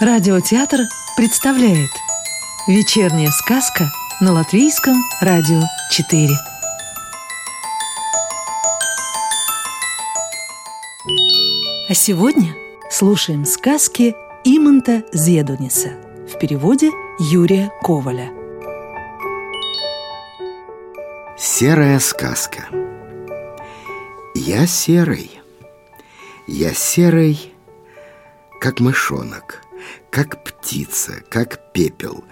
Радиотеатр представляет Вечерняя сказка на Латвийском радио 4 А сегодня слушаем сказки Иманта Зедуниса в переводе Юрия Коваля. Серая сказка. Я серый. Я серый, как мышонок – как птица, как пепел,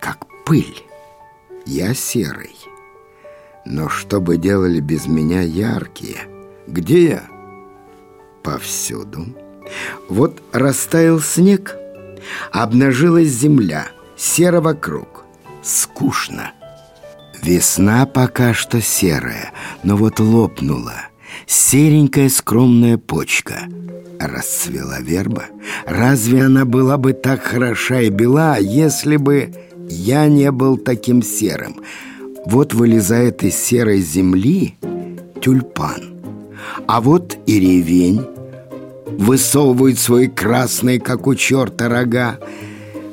как пыль. Я серый. Но что бы делали без меня яркие? Где я? Повсюду. Вот растаял снег, обнажилась земля, серо вокруг. Скучно. Весна пока что серая, но вот лопнула. Серенькая скромная почка — расцвела верба. Разве она была бы так хороша и бела, если бы я не был таким серым? Вот вылезает из серой земли тюльпан. А вот и ревень высовывает свои красные, как у черта, рога.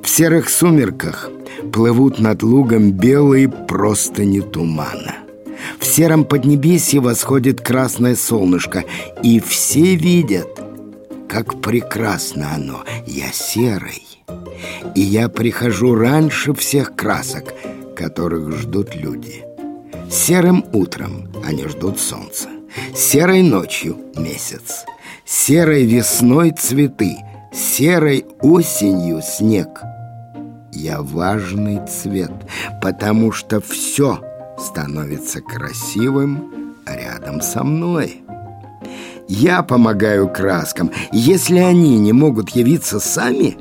В серых сумерках плывут над лугом белые простыни тумана. В сером поднебесье восходит красное солнышко, и все видят — как прекрасно оно! Я серый, и я прихожу раньше всех красок, которых ждут люди. Серым утром они ждут солнца, серой ночью месяц, серой весной цветы, серой осенью снег. Я важный цвет, потому что все становится красивым рядом со мной. Я помогаю краскам. Если они не могут явиться сами,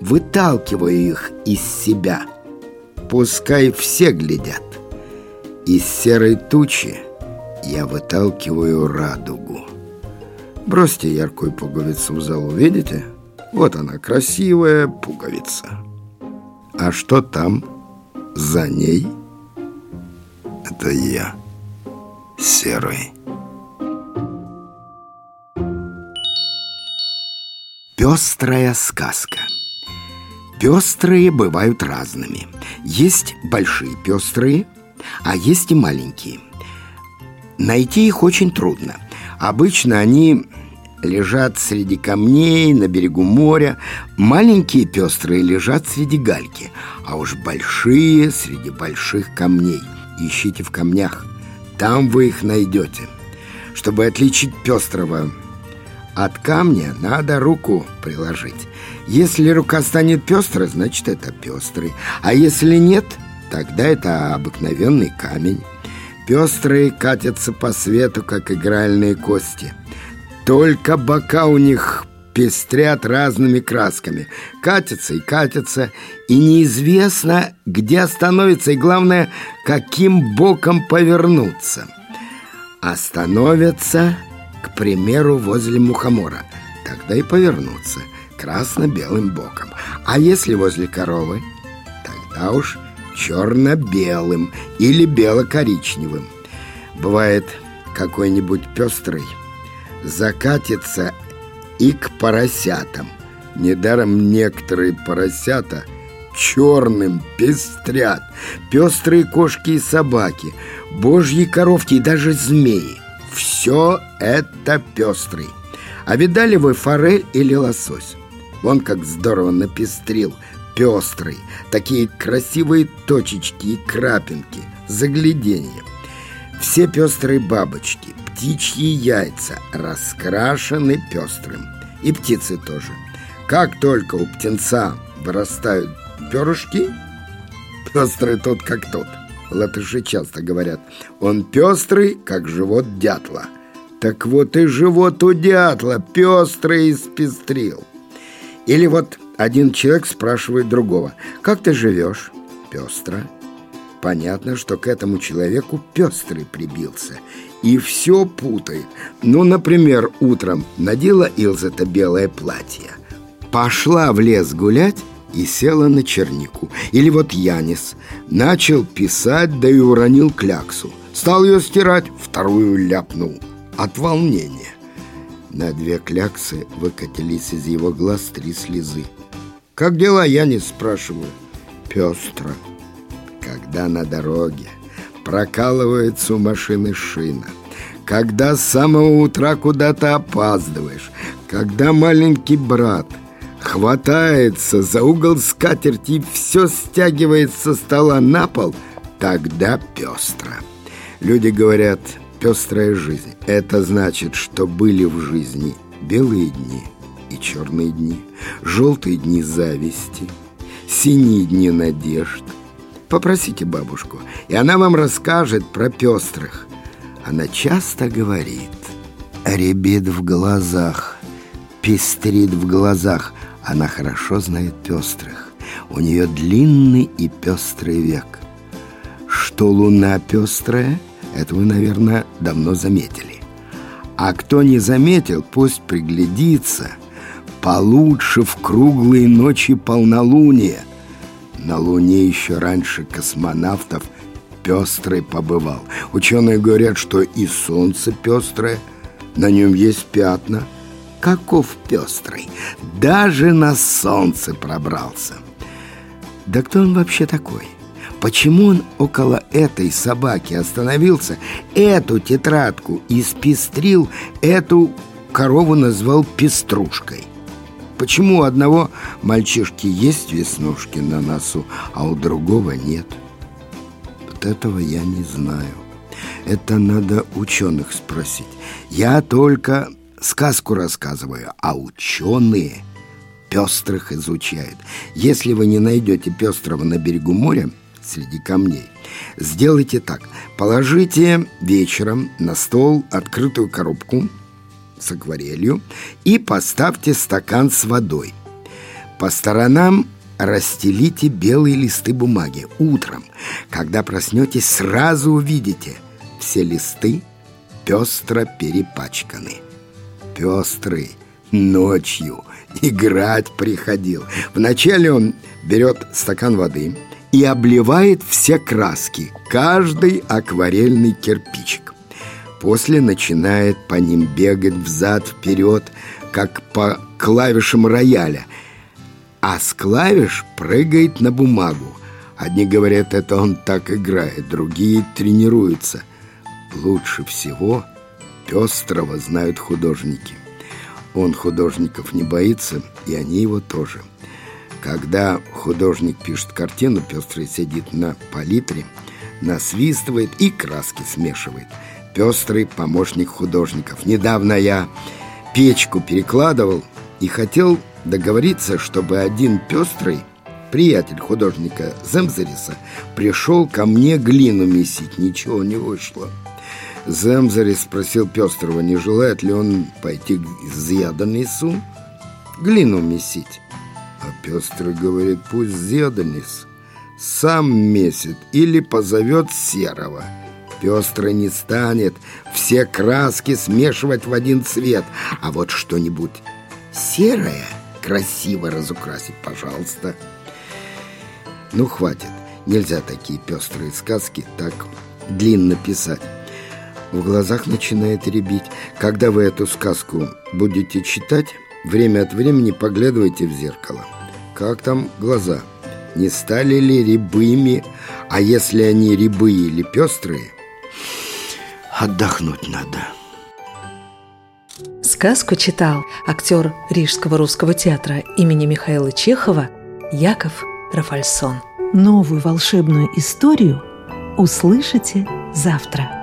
выталкиваю их из себя. Пускай все глядят. Из серой тучи я выталкиваю радугу. Бросьте яркую пуговицу в залу, видите? Вот она, красивая пуговица. А что там за ней? Это я, серый. Пестрая сказка. Пестрые бывают разными. Есть большие пестрые, а есть и маленькие. Найти их очень трудно. Обычно они лежат среди камней на берегу моря. Маленькие пестрые лежат среди гальки А уж большие среди больших камней Ищите в камнях, там вы их найдете Чтобы отличить пестрого от камня надо руку приложить. Если рука станет пестрой, значит это пестрый. А если нет, тогда это обыкновенный камень. Пестрые катятся по свету, как игральные кости. Только бока у них пестрят разными красками. Катятся и катятся, и неизвестно, где остановиться, и главное, каким боком повернуться. Остановятся к примеру, возле мухомора. Тогда и повернуться красно-белым боком. А если возле коровы, тогда уж черно-белым или бело-коричневым. Бывает какой-нибудь пестрый, закатится и к поросятам. Недаром некоторые поросята черным пестрят, пестрые кошки и собаки, божьи коровки и даже змеи. Все это пестрый. А видали вы форель или лосось? Вон как здорово напестрил пестрый. Такие красивые точечки и крапинки. Загляденье. Все пестрые бабочки, птичьи яйца раскрашены пестрым. И птицы тоже. Как только у птенца вырастают перышки, пестрый тот как тот. Латыши часто говорят, он пестрый, как живот дятла. Так вот и живот у дятла пестрый испестрил. Или вот один человек спрашивает другого, как ты живешь? Пестро. Понятно, что к этому человеку пестрый прибился и все путает. Ну, например, утром надела Илза-то белое платье, пошла в лес гулять, и села на чернику. Или вот Янис начал писать, да и уронил кляксу. Стал ее стирать, вторую ляпнул. От волнения. На две кляксы выкатились из его глаз три слезы. Как дела, я не спрашиваю. Пестро. Когда на дороге прокалывается у машины шина, когда с самого утра куда-то опаздываешь, когда маленький брат хватается за угол скатерти и все стягивает со стола на пол, тогда пестро. Люди говорят «пестрая жизнь». Это значит, что были в жизни белые дни и черные дни, желтые дни зависти, синие дни надежд. Попросите бабушку, и она вам расскажет про пестрых. Она часто говорит «ребит в глазах», «пестрит в глазах». Она хорошо знает пестрых. У нее длинный и пестрый век. Что луна пестрая, это вы, наверное, давно заметили. А кто не заметил, пусть приглядится. Получше в круглые ночи полнолуния. На Луне еще раньше космонавтов пестрый побывал. Ученые говорят, что и солнце пестрое, на нем есть пятна. Каков пестрый? Даже на солнце пробрался. Да кто он вообще такой? Почему он около этой собаки остановился, эту тетрадку испестрил, эту корову назвал пеструшкой? Почему у одного мальчишки есть веснушки на носу, а у другого нет? Вот этого я не знаю. Это надо ученых спросить. Я только сказку рассказываю, а ученые пестрых изучают. Если вы не найдете пестрого на берегу моря, среди камней. Сделайте так. Положите вечером на стол открытую коробку с акварелью и поставьте стакан с водой. По сторонам расстелите белые листы бумаги. Утром, когда проснетесь, сразу увидите. Все листы пестро перепачканы. Пестрый ночью играть приходил. Вначале он берет стакан воды – и обливает все краски, каждый акварельный кирпичик. После начинает по ним бегать взад-вперед, как по клавишам рояля, а с клавиш прыгает на бумагу. Одни говорят, это он так играет, другие тренируются. Лучше всего пестрого знают художники. Он художников не боится, и они его тоже. Когда художник пишет картину, пестрый сидит на палитре, насвистывает и краски смешивает. Пестрый помощник художников. Недавно я печку перекладывал и хотел договориться, чтобы один пестрый приятель художника Земзариса пришел ко мне глину месить. Ничего не вышло. Земзарис спросил Пестрого, не желает ли он пойти к Зьяданису глину месить. А пестрый говорит, пусть Зедонис сам месит или позовет Серого. Пестрый не станет все краски смешивать в один цвет, а вот что-нибудь серое красиво разукрасить, пожалуйста. Ну, хватит. Нельзя такие пестрые сказки так длинно писать. В глазах начинает рябить. Когда вы эту сказку будете читать, Время от времени поглядывайте в зеркало. Как там глаза? Не стали ли рябыми? А если они рябые или пестрые, отдохнуть надо. Сказку читал актер Рижского русского театра имени Михаила Чехова Яков Рафальсон. Новую волшебную историю услышите завтра.